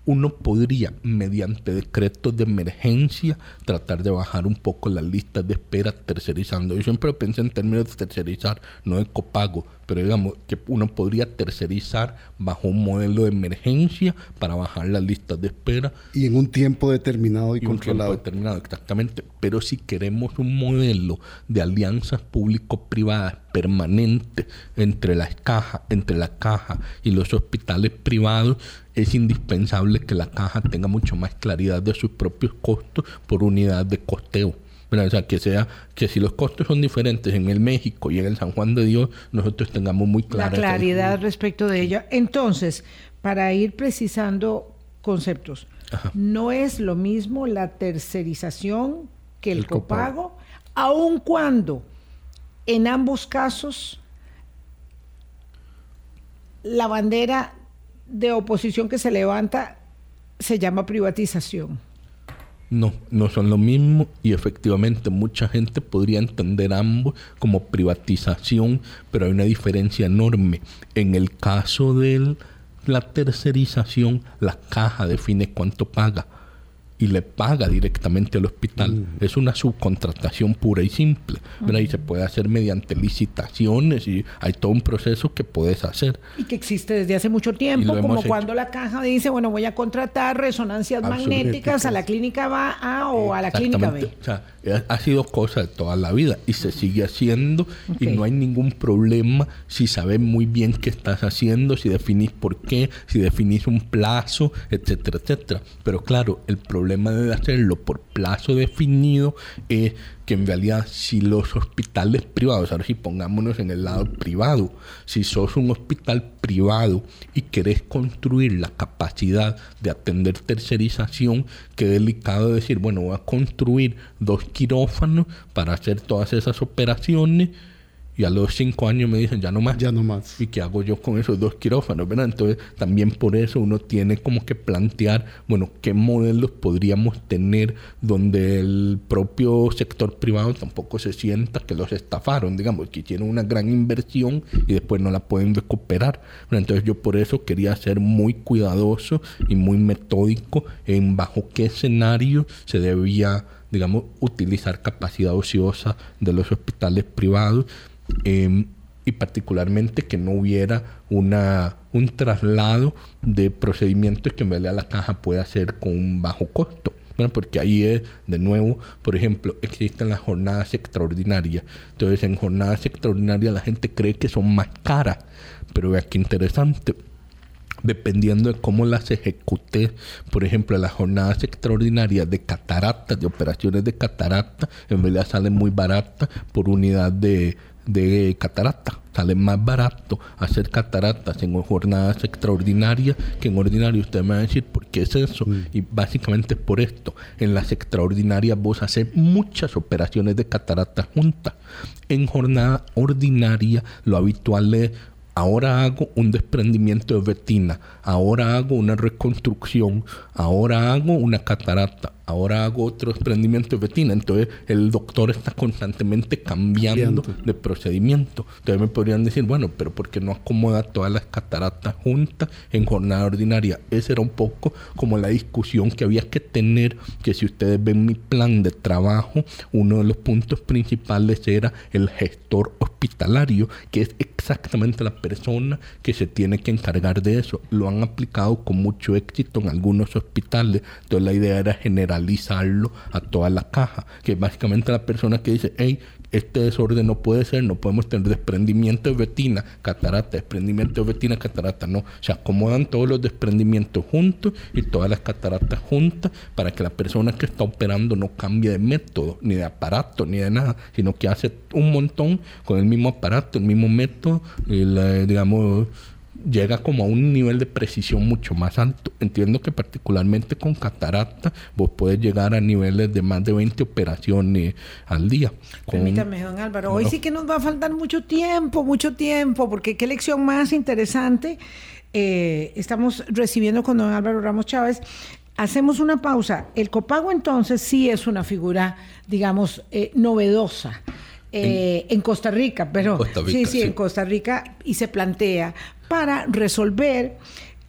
uno podría, mediante decretos de emergencia, tratar de bajar un poco las listas de espera tercerizando. Yo siempre pensé en términos de tercerizar, no de copago, pero digamos que uno podría tercerizar bajo un modelo de emergencia para bajar las listas de espera. Y en un tiempo determinado y, y controlado. Un tiempo determinado, exactamente. Pero si queremos un modelo de alianzas público-privadas permanente entre las cajas, entre la caja y los hospitales privados, es indispensable que la caja tenga mucho más claridad de sus propios costos por unidad de costeo. O sea, que sea que si los costos son diferentes en el México y en el San Juan de Dios, nosotros tengamos muy clara la claridad respecto de ella. Entonces, para ir precisando conceptos, Ajá. no es lo mismo la tercerización que el, el copago, copago, aun cuando en ambos casos la bandera de oposición que se levanta se llama privatización. No, no son lo mismo y efectivamente mucha gente podría entender ambos como privatización, pero hay una diferencia enorme. En el caso de la tercerización, la caja define cuánto paga y le paga directamente al hospital. Mm. Es una subcontratación pura y simple. ¿verdad? Y se puede hacer mediante licitaciones y hay todo un proceso que puedes hacer. Y que existe desde hace mucho tiempo, como cuando la caja dice, bueno, voy a contratar resonancias magnéticas a la clínica A o a la clínica B. O sea, ha sido cosa de toda la vida y se sigue haciendo okay. y no hay ningún problema si sabes muy bien qué estás haciendo, si definís por qué, si definís un plazo, etcétera, etcétera. Pero claro, el problema de hacerlo por plazo definido es que en realidad si los hospitales privados, ahora sí pongámonos en el lado privado, si sos un hospital privado y querés construir la capacidad de atender tercerización, qué delicado decir, bueno, voy a construir dos quirófanos para hacer todas esas operaciones y a los cinco años me dicen ya no más. Ya no más. ¿Y qué hago yo con esos dos quirófanos? ¿verdad? Entonces también por eso uno tiene como que plantear, bueno, qué modelos podríamos tener donde el propio sector privado tampoco se sienta que los estafaron, digamos, que hicieron una gran inversión y después no la pueden recuperar. ¿verdad? Entonces yo por eso quería ser muy cuidadoso y muy metódico en bajo qué escenario se debía digamos, utilizar capacidad ociosa de los hospitales privados eh, y particularmente que no hubiera una, un traslado de procedimientos que en realidad la caja puede hacer con un bajo costo. Bueno, porque ahí es, de nuevo, por ejemplo, existen las jornadas extraordinarias. Entonces, en jornadas extraordinarias la gente cree que son más caras. Pero vea qué interesante dependiendo de cómo las ejecuté, por ejemplo, las jornadas extraordinarias de cataratas, de operaciones de catarata, en realidad salen muy baratas por unidad de, de catarata. Sale más barato hacer cataratas en jornadas extraordinarias que en ordinario. Usted me va a decir, ¿por qué es eso? Mm. Y básicamente es por esto. En las extraordinarias vos haces muchas operaciones de catarata juntas. En jornada ordinaria lo habitual es ahora hago un desprendimiento de retina, ahora hago una reconstrucción, ahora hago una catarata, ahora hago otro desprendimiento de retina. Entonces el doctor está constantemente cambiando de procedimiento. Entonces me podrían decir, bueno, pero ¿por qué no acomoda todas las cataratas juntas en jornada ordinaria? Esa era un poco como la discusión que había que tener, que si ustedes ven mi plan de trabajo, uno de los puntos principales era el gestor hospitalario, que es exactamente la persona que se tiene que encargar de eso. Lo han aplicado con mucho éxito en algunos hospitales. Entonces la idea era generalizarlo a toda la caja, que básicamente la persona que dice, hey, este desorden no puede ser, no podemos tener desprendimiento de retina, catarata, desprendimiento de retina, catarata, no. Se acomodan todos los desprendimientos juntos y todas las cataratas juntas para que la persona que está operando no cambie de método, ni de aparato, ni de nada, sino que hace un montón con el mismo aparato, el mismo método, digamos, llega como a un nivel de precisión mucho más alto. Entiendo que particularmente con catarata vos puedes llegar a niveles de más de 20 operaciones al día. Con... Permítame, don Álvaro. Hoy sí que nos va a faltar mucho tiempo, mucho tiempo, porque qué lección más interesante eh, estamos recibiendo con don Álvaro Ramos Chávez. Hacemos una pausa. El copago entonces sí es una figura, digamos, eh, novedosa. Eh, en, en, Costa Rica, pero Costa Rica, sí, sí, sí, en Costa Rica y se plantea para resolver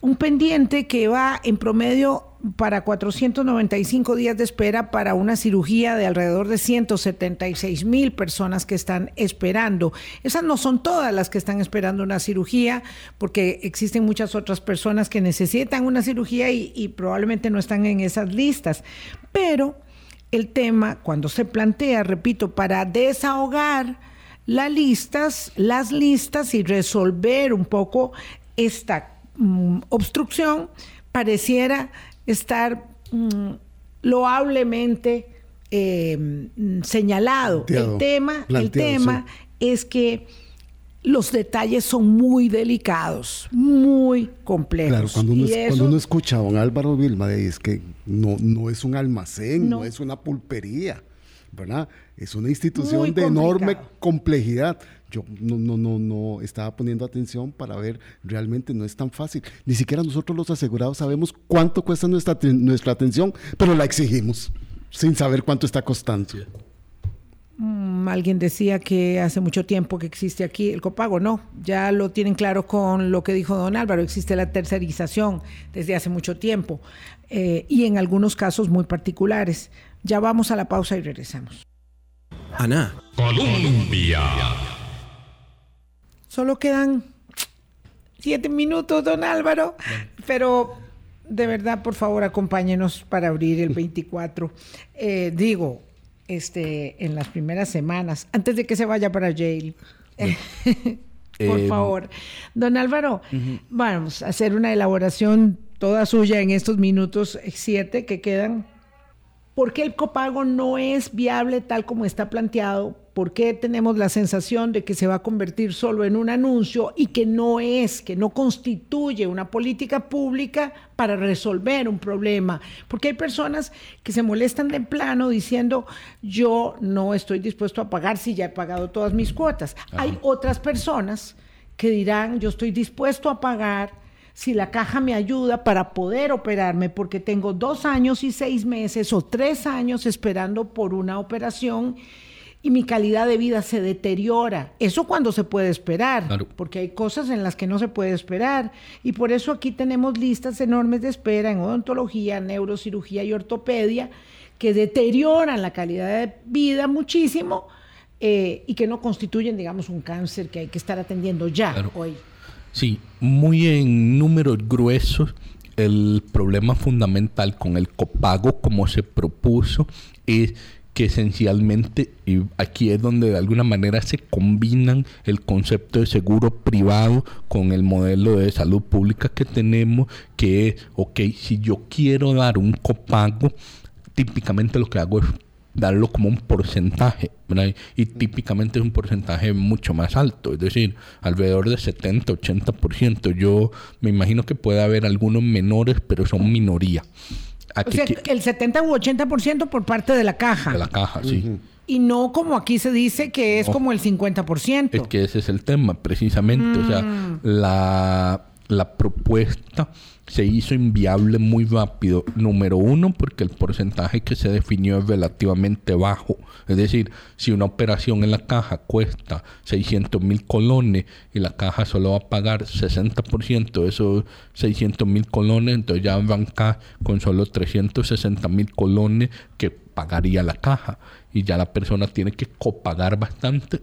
un pendiente que va en promedio para 495 días de espera para una cirugía de alrededor de 176 mil personas que están esperando. Esas no son todas las que están esperando una cirugía, porque existen muchas otras personas que necesitan una cirugía y, y probablemente no están en esas listas. Pero el tema, cuando se plantea, repito, para desahogar las listas, las listas y resolver un poco esta mm, obstrucción, pareciera estar mm, loablemente eh, señalado. Planteado, el tema, el tema es que los detalles son muy delicados, muy complejos. Claro, cuando uno, es- eso- cuando uno escucha a don Álvaro Vilma, de ahí, es que no, no es un almacén, no. No. es una pulpería, ¿verdad? Es una institución de enorme complejidad. Yo no, no, no, no estaba poniendo atención para ver, realmente no es tan fácil. Ni siquiera nosotros los asegurados sabemos cuánto cuesta nuestra, nuestra atención, pero la exigimos, sin saber cuánto está costando. Mm, alguien decía que hace mucho tiempo que existe aquí el copago. No, ya lo tienen claro con lo que dijo don Álvaro. Existe la tercerización desde hace mucho tiempo eh, y en algunos casos muy particulares. Ya vamos a la pausa y regresamos. Ana. Colombia. Solo quedan siete minutos, don Álvaro, pero de verdad, por favor, acompáñenos para abrir el 24. Eh, digo, este, en las primeras semanas, antes de que se vaya para Yale. por Eh, favor. Don Álvaro, vamos a hacer una elaboración toda suya en estos minutos eh, siete que quedan. ¿Por qué el copago no es viable tal como está planteado? ¿Por qué tenemos la sensación de que se va a convertir solo en un anuncio y que no es, que no constituye una política pública para resolver un problema? Porque hay personas que se molestan de plano diciendo, yo no estoy dispuesto a pagar si ya he pagado todas mis cuotas. Hay otras personas que dirán, yo estoy dispuesto a pagar si la caja me ayuda para poder operarme, porque tengo dos años y seis meses o tres años esperando por una operación y mi calidad de vida se deteriora. Eso cuando se puede esperar, Claro. porque hay cosas en las que no se puede esperar. Y por eso aquí tenemos listas enormes de espera en odontología, neurocirugía y ortopedia que deterioran la calidad de vida muchísimo eh, y que no constituyen, digamos, un cáncer que hay que estar atendiendo ya Claro. hoy. Sí, muy en números gruesos, el problema fundamental con el copago como se propuso es que esencialmente, y aquí es donde de alguna manera se combinan el concepto de seguro privado con el modelo de salud pública que tenemos, que es, ok, si yo quiero dar un copago, típicamente lo que hago es darlo como un porcentaje. Y típicamente es un porcentaje mucho más alto, es decir, alrededor de 70, 80%. Yo me imagino que puede haber algunos menores, pero son minoría. O sea, que- el 70 u 80% por parte de la caja. de la caja, sí. Y no como aquí se dice que es No. como el 50%. Es que ese es el tema, precisamente. O sea, Mm. la, la propuesta se hizo inviable muy rápido. Número uno, porque el porcentaje que se definió es relativamente bajo. Es decir, si una operación en la caja cuesta 600 mil colones y la caja solo va a pagar 60% de esos 600 mil colones, entonces ya acá con solo 360 mil colones que pagaría la caja. Y ya la persona tiene que copagar bastante,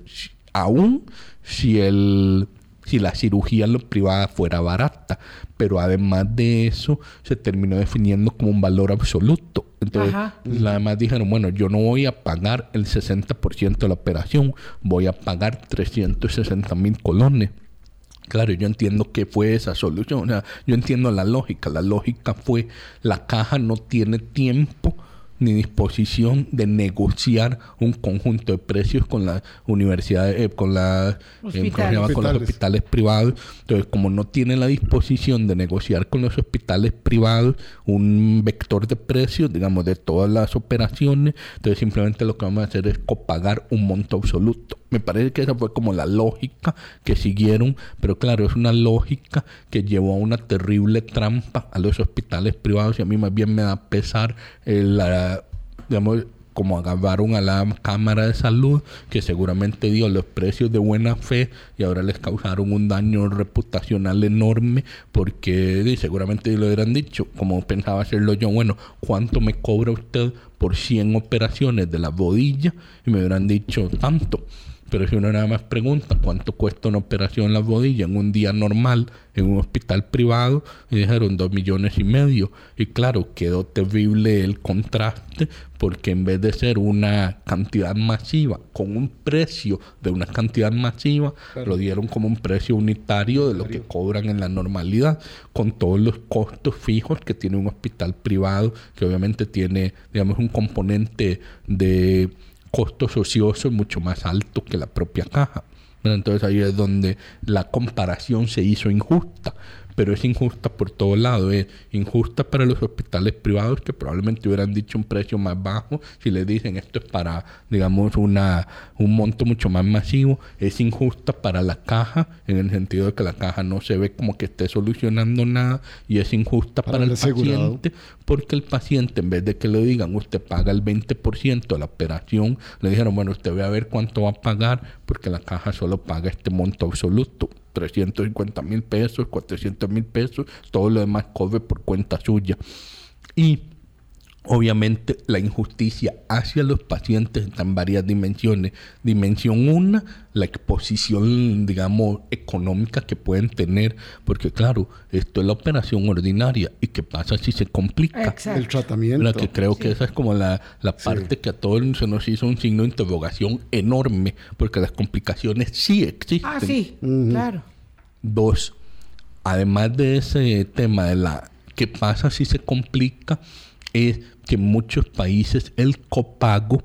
aún si el si la cirugía en lo privada fuera barata. Pero además de eso, se terminó definiendo como un valor absoluto. Entonces, Ajá. además dijeron, bueno, yo no voy a pagar el 60% de la operación, voy a pagar 360 mil colones. Claro, yo entiendo que fue esa solución. O sea, yo entiendo la lógica. La lógica fue la caja no tiene tiempo ni disposición de negociar un conjunto de precios con las universidades, eh, con las eh, con los Hospitales. privados. Entonces, como no tiene la disposición de negociar con los hospitales privados un vector de precios, digamos, de todas las operaciones, entonces simplemente lo que vamos a hacer es copagar un monto absoluto. Me parece que esa fue como la lógica que siguieron, pero claro, es una lógica que llevó a una terrible trampa a los hospitales privados y a mí más bien me da pesar el, la- digamos, como agarraron a la Cámara de Salud, que seguramente dio los precios de buena fe y ahora les causaron un daño reputacional enorme porque seguramente lo hubieran dicho, como pensaba hacerlo yo, bueno, ¿cuánto me cobra usted por 100 operaciones de la bodilla? Y me hubieran dicho tanto. Pero si uno nada más pregunta cuánto cuesta una operación en la rodilla en un día normal en un hospital privado, y dijeron dos millones y medio. Y claro, quedó terrible el contraste porque en vez de ser una cantidad masiva con un precio de una cantidad masiva, lo dieron como un precio unitario de lo que cobran en la normalidad, con todos los costos fijos que tiene un hospital privado, que obviamente tiene, digamos, un componente de costos ociosos mucho más alto que la propia caja. Entonces ahí es donde la comparación se hizo injusta pero es injusta por todo lado. Es injusta para los hospitales privados que probablemente hubieran dicho un precio más bajo si les dicen esto es para, digamos, una, un monto mucho más masivo. Es injusta para la caja en el sentido de que la caja no se ve como que esté solucionando nada y es injusta para, el, paciente porque el paciente en vez de que le digan usted paga el 20% de la operación, le dijeron, bueno, usted ve a ver cuánto va a pagar porque la caja solo paga este monto absoluto. 350 mil pesos, 400 mil pesos, todo lo demás cobre por cuenta suya. Y obviamente la injusticia hacia los pacientes está en varias dimensiones. Dimensión una, la exposición, digamos, económica que pueden tener, porque claro, esto es la operación ordinaria y qué pasa si se complica. El tratamiento. que creo que esa es como la, parte que a todos se nos hizo un signo de interrogación enorme, porque las complicaciones sí existen. Ah, sí, claro. Dos, además de ese tema de la qué pasa si se complica, es que en muchos países el copago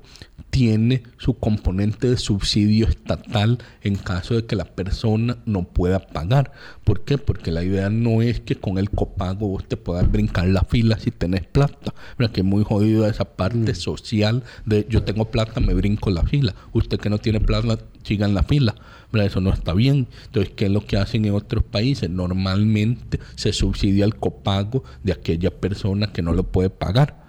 tiene su componente de subsidio estatal en caso de que la persona no pueda pagar. ¿Por qué? Porque la idea no es que con el copago vos te puedas brincar la fila si tenés plata. Mira que es muy jodido esa parte mm. social de yo tengo plata, me brinco la fila. Usted que no tiene plata, siga en la fila. Mira, eso no está bien. Entonces, ¿qué es lo que hacen en otros países? Normalmente se subsidia el copago de aquella persona que no lo puede pagar.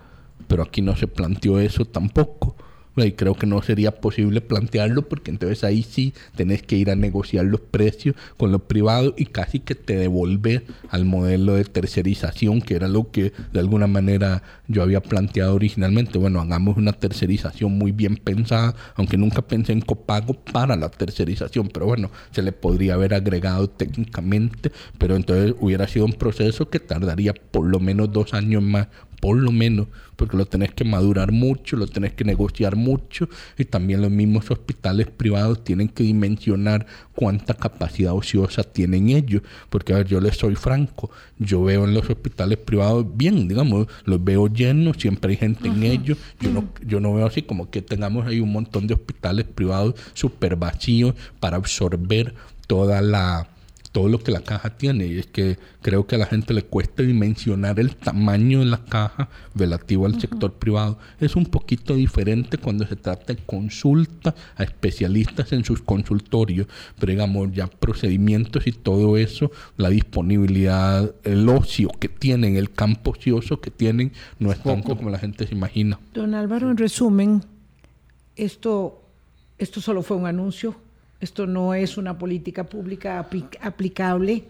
Pero aquí no se planteó eso tampoco. Y creo que no sería posible plantearlo porque entonces ahí sí tenés que ir a negociar los precios con los privados y casi que te devolver al modelo de tercerización que era lo que de alguna manera yo había planteado originalmente. Bueno, hagamos una tercerización muy bien pensada, aunque nunca pensé en copago para la tercerización, pero bueno, se le podría haber agregado técnicamente, pero entonces hubiera sido un proceso que tardaría por lo menos dos años más por lo menos, porque lo tenés que madurar mucho, lo tenés que negociar mucho y también los mismos hospitales privados tienen que dimensionar cuánta capacidad ociosa tienen ellos, porque a ver, yo les soy franco, yo veo en los hospitales privados bien, digamos, los veo llenos, siempre hay gente en ellos, yo no, yo no veo así como que tengamos ahí un montón de hospitales privados súper vacíos para absorber toda la todo lo que la caja tiene. Y es que creo que a la gente le cuesta dimensionar el tamaño de la caja relativo al sector privado. Es un poquito diferente cuando se trata de consulta a especialistas en sus consultorios, pero digamos ya procedimientos y todo eso, la disponibilidad, el ocio que tienen, el campo ocioso que tienen, no es tanto como la gente se imagina. Don Álvaro, en resumen, esto, esto solo fue un anuncio esto no es una política pública aplicable.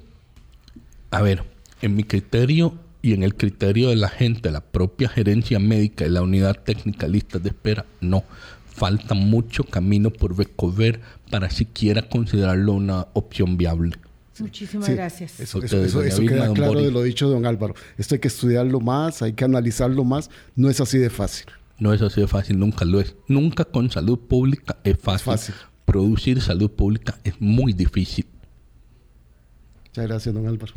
A ver, en mi criterio y en el criterio de la gente, la propia gerencia médica y la unidad técnica listas de espera, no. Falta mucho camino por recorrer para siquiera considerarlo una opción viable. Muchísimas gracias. Eso, queda claro de lo dicho don Álvaro. Esto hay que estudiarlo más, hay que analizarlo más. No es así de fácil. No es así de fácil, nunca lo es. Nunca con salud pública es fácil. Es fácil producir salud pública es muy difícil. Muchas gracias, don Álvaro.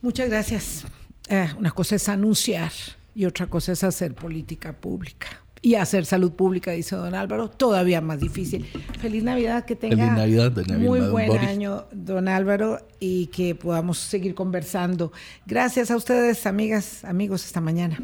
Muchas gracias. Eh, una cosa es anunciar y otra cosa es hacer política pública. Y hacer salud pública, dice don Álvaro, todavía más difícil. Feliz Navidad, que tenga Feliz Navidad, muy buen año, don Álvaro, y que podamos seguir conversando. Gracias a ustedes, amigas, amigos, esta mañana.